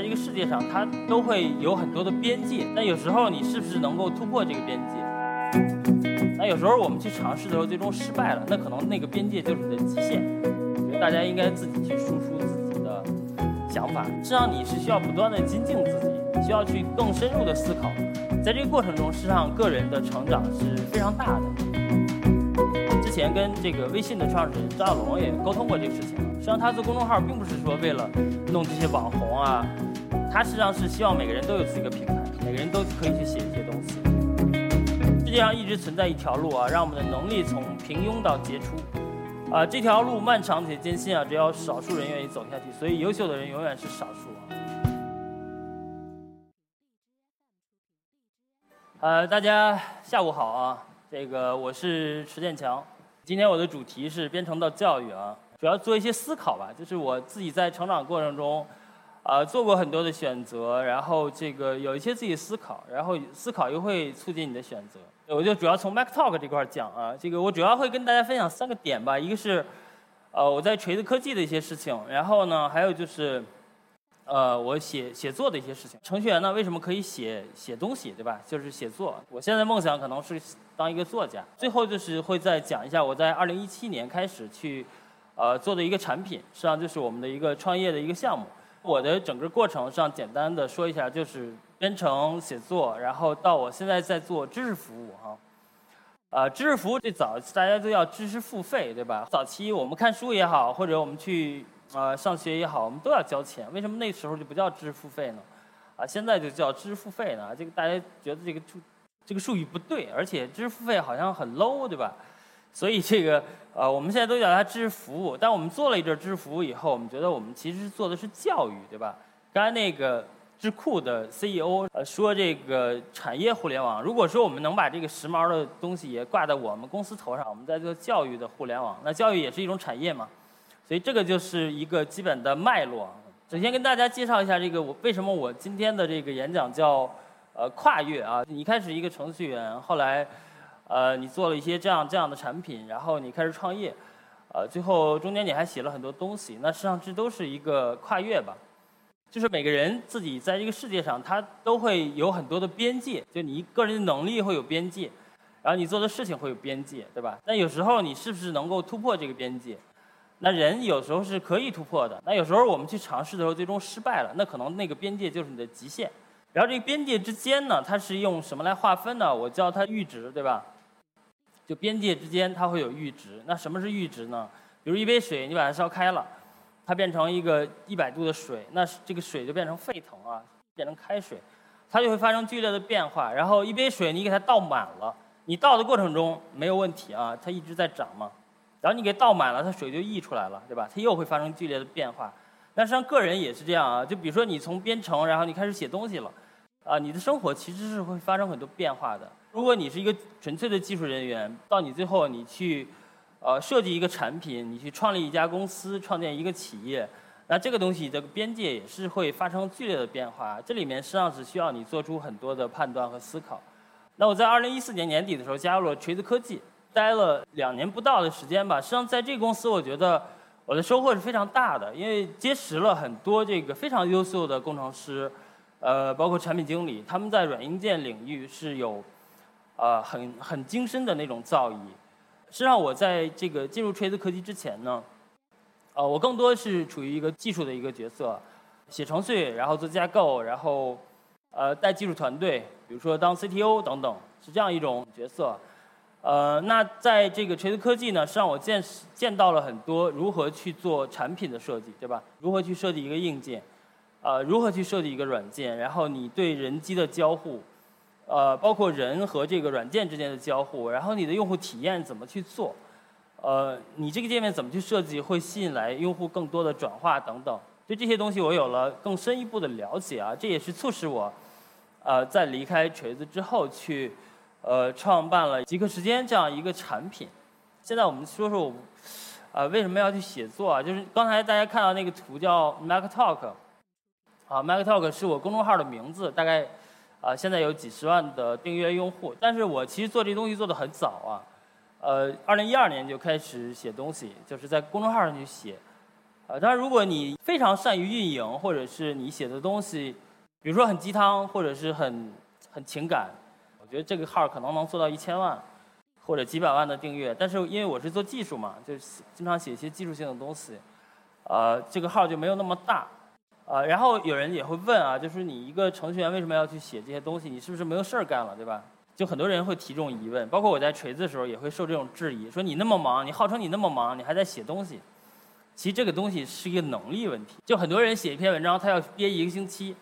在这个世界上，它都会有很多的边界。但有时候你是不是能够突破这个边界？那有时候我们去尝试的时候，最终失败了，那可能那个边界就是你的极限。我觉得大家应该自己去输出自己的想法。实际上你是需要不断的精进自己，需要去更深入的思考。在这个过程中，实际上个人的成长是非常大的。之前跟这个微信的创始人张小龙也沟通过这个事情。实际上他做公众号并不是说为了弄这些网红啊，他实际上是希望每个人都有自己的品牌，每个人都可以去写一些东西。世界上一直存在一条路啊，让我们的能力从平庸到杰出。啊，这条路漫长且艰辛啊，只有少数人愿意走下去，所以优秀的人永远是少数啊。呃，大家下午好啊，这个我是池建强，今天我的主题是编程到教育啊。主要做一些思考吧，就是我自己在成长过程中，啊，做过很多的选择，然后这个有一些自己思考，然后思考又会促进你的选择。我就主要从 Mac Talk 这块讲啊，这个我主要会跟大家分享三个点吧，一个是，呃，我在锤子科技的一些事情，然后呢，还有就是，呃，我写写作的一些事情。程序员呢，为什么可以写写东西，对吧？就是写作。我现在梦想可能是当一个作家。最后就是会再讲一下我在2017年开始去。呃，做的一个产品，实际上就是我们的一个创业的一个项目。我的整个过程上简单的说一下，就是编程、写作，然后到我现在在做知识服务哈。呃，知识服务最早大家都要知识付费，对吧？早期我们看书也好，或者我们去呃上学也好，我们都要交钱。为什么那时候就不叫知识付费呢？啊，现在就叫知识付费呢？这个大家觉得这个这个术语不对，而且知识付费好像很 low，对吧？所以这个呃，我们现在都叫它知识服务。但我们做了一阵知识服务以后，我们觉得我们其实做的是教育，对吧？刚才那个智库的 CEO 呃说这个产业互联网，如果说我们能把这个时髦的东西也挂在我们公司头上，我们在做教育的互联网，那教育也是一种产业嘛。所以这个就是一个基本的脉络。首先跟大家介绍一下这个我为什么我今天的这个演讲叫呃跨越啊？你开始一个程序员，后来。呃，你做了一些这样这样的产品，然后你开始创业，呃，最后中间你还写了很多东西，那实际上这都是一个跨越吧。就是每个人自己在这个世界上，他都会有很多的边界，就你个人的能力会有边界，然后你做的事情会有边界，对吧？但有时候你是不是能够突破这个边界？那人有时候是可以突破的，那有时候我们去尝试的时候最终失败了，那可能那个边界就是你的极限。然后这个边界之间呢，它是用什么来划分呢？我叫它阈值，对吧？就边界之间它会有阈值，那什么是阈值呢？比如一杯水，你把它烧开了，它变成一个一百度的水，那这个水就变成沸腾啊，变成开水，它就会发生剧烈的变化。然后一杯水你给它倒满了，你倒的过程中没有问题啊，它一直在涨嘛。然后你给倒满了，它水就溢出来了，对吧？它又会发生剧烈的变化。那实际上个人也是这样啊，就比如说你从编程，然后你开始写东西了，啊，你的生活其实是会发生很多变化的。如果你是一个纯粹的技术人员，到你最后你去，呃，设计一个产品，你去创立一家公司，创建一个企业，那这个东西的边界也是会发生剧烈的变化。这里面实际上是需要你做出很多的判断和思考。那我在二零一四年年底的时候加入了锤子科技，待了两年不到的时间吧。实际上在这个公司，我觉得我的收获是非常大的，因为结识了很多这个非常优秀的工程师，呃，包括产品经理，他们在软硬件领域是有。呃，很很精深的那种造诣。实际上，我在这个进入锤子科技之前呢，呃，我更多是处于一个技术的一个角色，写程序，然后做架构，然后呃带技术团队，比如说当 CTO 等等，是这样一种角色。呃，那在这个锤子科技呢，是让我见见到了很多如何去做产品的设计，对吧？如何去设计一个硬件，呃，如何去设计一个软件，然后你对人机的交互。呃，包括人和这个软件之间的交互，然后你的用户体验怎么去做？呃，你这个界面怎么去设计会吸引来用户更多的转化等等，对这些东西我有了更深一步的了解啊，这也是促使我，呃，在离开锤子之后去，呃，创办了极客时间这样一个产品。现在我们说说我，呃，为什么要去写作啊？就是刚才大家看到那个图叫 Mac Talk，啊，Mac Talk 是我公众号的名字，大概。啊，现在有几十万的订阅用户，但是我其实做这东西做的很早啊，呃，二零一二年就开始写东西，就是在公众号上去写，啊，当然如果你非常善于运营，或者是你写的东西，比如说很鸡汤，或者是很很情感，我觉得这个号可能能做到一千万或者几百万的订阅。但是因为我是做技术嘛，就是经常写一些技术性的东西，呃，这个号就没有那么大。啊，然后有人也会问啊，就是你一个程序员为什么要去写这些东西？你是不是没有事儿干了，对吧？就很多人会提这种疑问，包括我在锤子的时候也会受这种质疑，说你那么忙，你号称你那么忙，你还在写东西。其实这个东西是一个能力问题。就很多人写一篇文章，他要憋一个星期，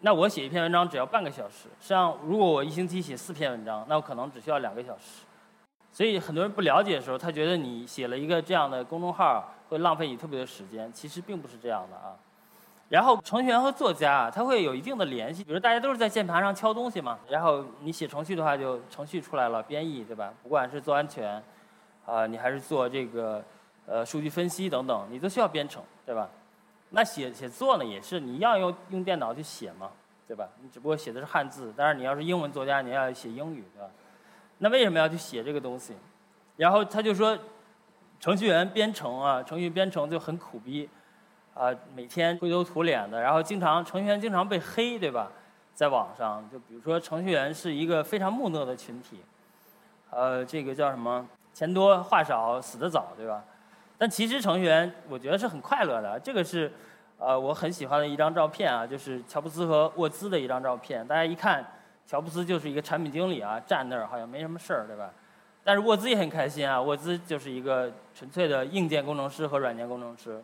那我写一篇文章只要半个小时。实际上，如果我一星期写四篇文章，那我可能只需要两个小时。所以很多人不了解的时候，他觉得你写了一个这样的公众号会浪费你特别的时间，其实并不是这样的啊。然后程序员和作家啊，他会有一定的联系。比如大家都是在键盘上敲东西嘛，然后你写程序的话，就程序出来了，编译对吧？不管是做安全，啊，你还是做这个呃数据分析等等，你都需要编程，对吧？那写写作呢，也是你要用用电脑去写嘛，对吧？你只不过写的是汉字，但是你要是英文作家，你要写英语，对吧？那为什么要去写这个东西？然后他就说，程序员编程啊，程序编程就很苦逼。啊，每天灰头土脸的，然后经常程序员经常被黑，对吧？在网上，就比如说程序员是一个非常木讷的群体，呃，这个叫什么？钱多话少，死得早，对吧？但其实程序员我觉得是很快乐的。这个是，呃，我很喜欢的一张照片啊，就是乔布斯和沃兹的一张照片。大家一看，乔布斯就是一个产品经理啊，站那儿好像没什么事儿，对吧？但是沃兹也很开心啊，沃兹就是一个纯粹的硬件工程师和软件工程师。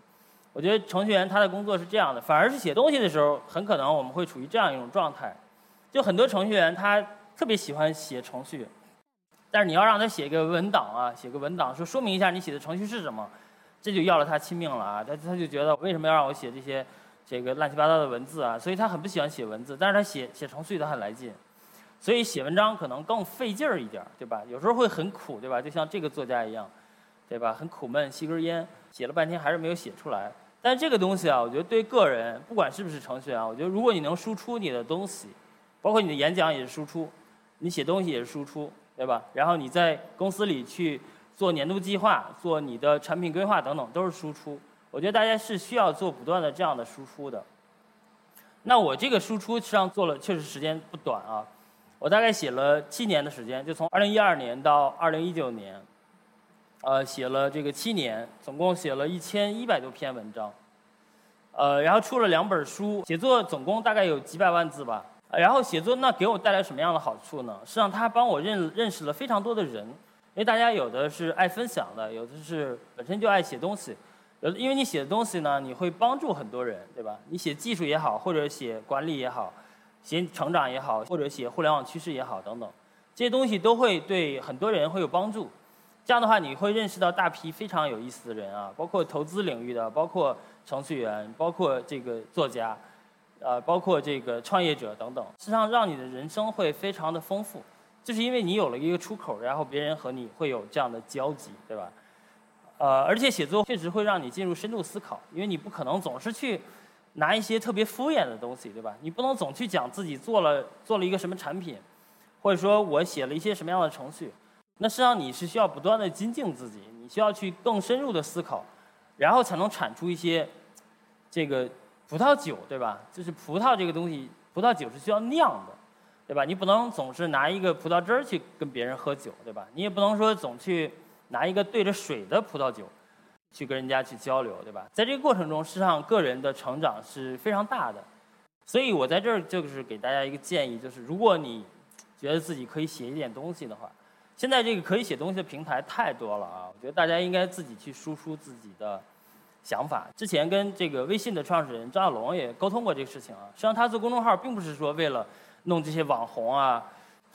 我觉得程序员他的工作是这样的，反而是写东西的时候，很可能我们会处于这样一种状态，就很多程序员他特别喜欢写程序，但是你要让他写一个文档啊，写个文档说说明一下你写的程序是什么，这就要了他亲命了啊，他他就觉得为什么要让我写这些这个乱七八糟的文字啊，所以他很不喜欢写文字，但是他写写程序他很来劲，所以写文章可能更费劲儿一点，对吧？有时候会很苦，对吧？就像这个作家一样，对吧？很苦闷，吸根烟。写了半天还是没有写出来，但这个东西啊，我觉得对个人，不管是不是程序员啊，我觉得如果你能输出你的东西，包括你的演讲也是输出，你写东西也是输出，对吧？然后你在公司里去做年度计划、做你的产品规划等等，都是输出。我觉得大家是需要做不断的这样的输出的。那我这个输出实际上做了，确实时间不短啊，我大概写了七年的时间，就从二零一二年到二零一九年。呃，写了这个七年，总共写了一千一百多篇文章，呃，然后出了两本书，写作总共大概有几百万字吧。然后写作那给我带来什么样的好处呢？实际上，它帮我认认识了非常多的人，因为大家有的是爱分享的，有的是本身就爱写东西，有因为你写的东西呢，你会帮助很多人，对吧？你写技术也好，或者写管理也好，写成长也好，或者写互联网趋势也好等等，这些东西都会对很多人会有帮助。这样的话，你会认识到大批非常有意思的人啊，包括投资领域的，包括程序员，包括这个作家，呃，包括这个创业者等等。实际上，让你的人生会非常的丰富，就是因为你有了一个出口，然后别人和你会有这样的交集，对吧？呃，而且写作确实会让你进入深度思考，因为你不可能总是去拿一些特别敷衍的东西，对吧？你不能总去讲自己做了做了一个什么产品，或者说我写了一些什么样的程序。那实际上你是需要不断的精进自己，你需要去更深入的思考，然后才能产出一些这个葡萄酒，对吧？就是葡萄这个东西，葡萄酒是需要酿的，对吧？你不能总是拿一个葡萄汁儿去跟别人喝酒，对吧？你也不能说总去拿一个对着水的葡萄酒去跟人家去交流，对吧？在这个过程中，实际上个人的成长是非常大的。所以我在这儿就是给大家一个建议，就是如果你觉得自己可以写一点东西的话。现在这个可以写东西的平台太多了啊！我觉得大家应该自己去输出自己的想法。之前跟这个微信的创始人张小龙也沟通过这个事情啊。实际上他做公众号并不是说为了弄这些网红啊，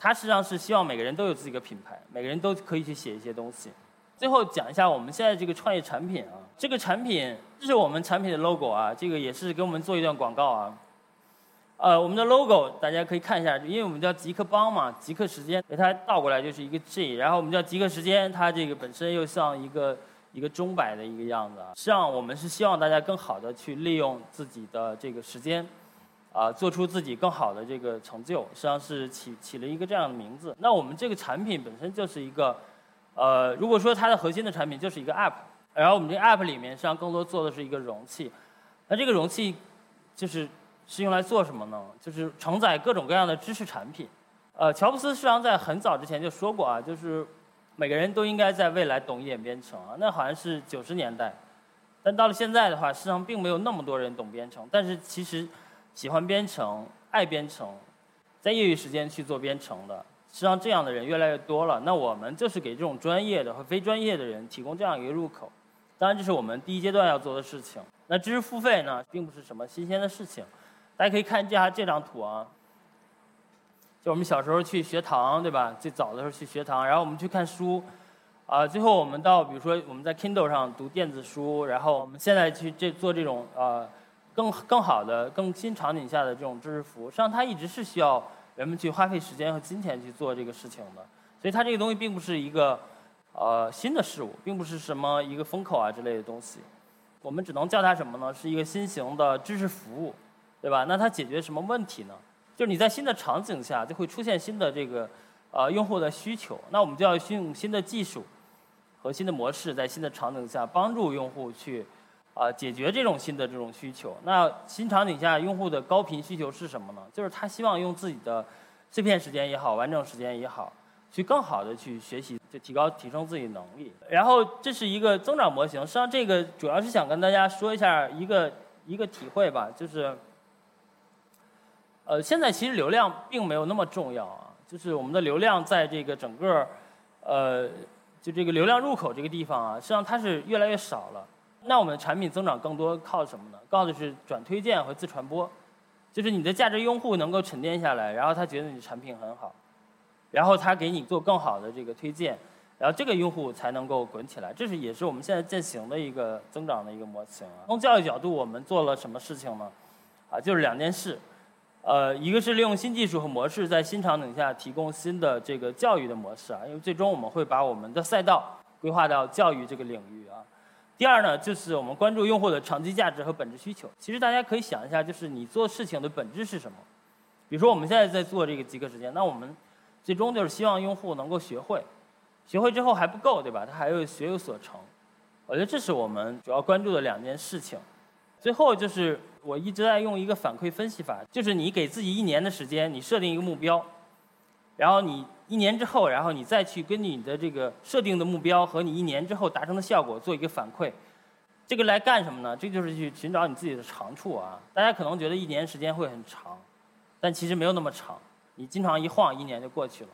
他实际上是希望每个人都有自己的品牌，每个人都可以去写一些东西。最后讲一下我们现在这个创业产品啊，这个产品这是我们产品的 logo 啊，这个也是给我们做一段广告啊。呃，我们的 logo 大家可以看一下，因为我们叫极客帮嘛，极客时间，给它倒过来就是一个 G，然后我们叫极客时间，它这个本身又像一个一个钟摆的一个样子。实际上，我们是希望大家更好的去利用自己的这个时间，啊，做出自己更好的这个成就。实际上是起起了一个这样的名字。那我们这个产品本身就是一个，呃，如果说它的核心的产品就是一个 app，然后我们这个 App 里面实际上更多做的是一个容器。那这个容器就是是用来做什么呢？就是承载各种各样的知识产品。呃，乔布斯实际上在很早之前就说过啊，就是每个人都应该在未来懂一点编程啊。那好像是九十年代，但到了现在的话，实际上并没有那么多人懂编程。但是其实喜欢编程、爱编程，在业余时间去做编程的，实际上这样的人越来越多了。那我们就是给这种专业的和非专业的人提供这样一个入口。当然，这是我们第一阶段要做的事情。那知识付费呢，并不是什么新鲜的事情。大家可以看一下这张图啊。就我们小时候去学堂，对吧？最早的时候去学堂，然后我们去看书，啊，最后我们到比如说我们在 Kindle 上读电子书，然后我们现在去这做这种呃更更好的、更新场景下的这种知识服务，实际上它一直是需要人们去花费时间和金钱去做这个事情的。所以它这个东西并不是一个呃新的事物，并不是什么一个风口啊之类的东西。我们只能叫它什么呢？是一个新型的知识服务，对吧？那它解决什么问题呢？就是你在新的场景下就会出现新的这个呃用户的需求，那我们就要用新的技术和新的模式，在新的场景下帮助用户去啊解决这种新的这种需求。那新场景下用户的高频需求是什么呢？就是他希望用自己的碎片时间也好，完整时间也好，去更好的去学习，就提高提升自己能力。然后这是一个增长模型，实际上这个主要是想跟大家说一下一个一个体会吧，就是。呃，现在其实流量并没有那么重要啊，就是我们的流量在这个整个，呃，就这个流量入口这个地方啊，实际上它是越来越少了。那我们的产品增长更多靠什么呢？靠的是转推荐和自传播，就是你的价值用户能够沉淀下来，然后他觉得你的产品很好，然后他给你做更好的这个推荐，然后这个用户才能够滚起来。这是也是我们现在践行的一个增长的一个模型啊。从教育角度，我们做了什么事情呢？啊，就是两件事。呃，一个是利用新技术和模式，在新场景下提供新的这个教育的模式啊，因为最终我们会把我们的赛道规划到教育这个领域啊。第二呢，就是我们关注用户的长期价值和本质需求。其实大家可以想一下，就是你做事情的本质是什么？比如说我们现在在做这个极客时间，那我们最终就是希望用户能够学会，学会之后还不够，对吧？他还要学有所成。我觉得这是我们主要关注的两件事情。最后就是我一直在用一个反馈分析法，就是你给自己一年的时间，你设定一个目标，然后你一年之后，然后你再去根据你的这个设定的目标和你一年之后达成的效果做一个反馈。这个来干什么呢？这就是去寻找你自己的长处啊！大家可能觉得一年时间会很长，但其实没有那么长，你经常一晃一年就过去了。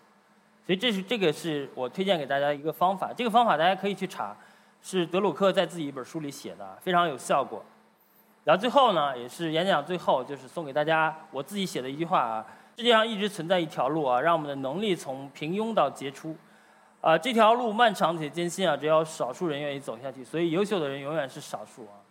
所以这是这个是我推荐给大家一个方法，这个方法大家可以去查，是德鲁克在自己一本书里写的，非常有效果。然后最后呢，也是演讲最后，就是送给大家我自己写的一句话啊：世界上一直存在一条路啊，让我们的能力从平庸到杰出。啊，这条路漫长且艰辛啊，只有少数人愿意走下去，所以优秀的人永远是少数啊。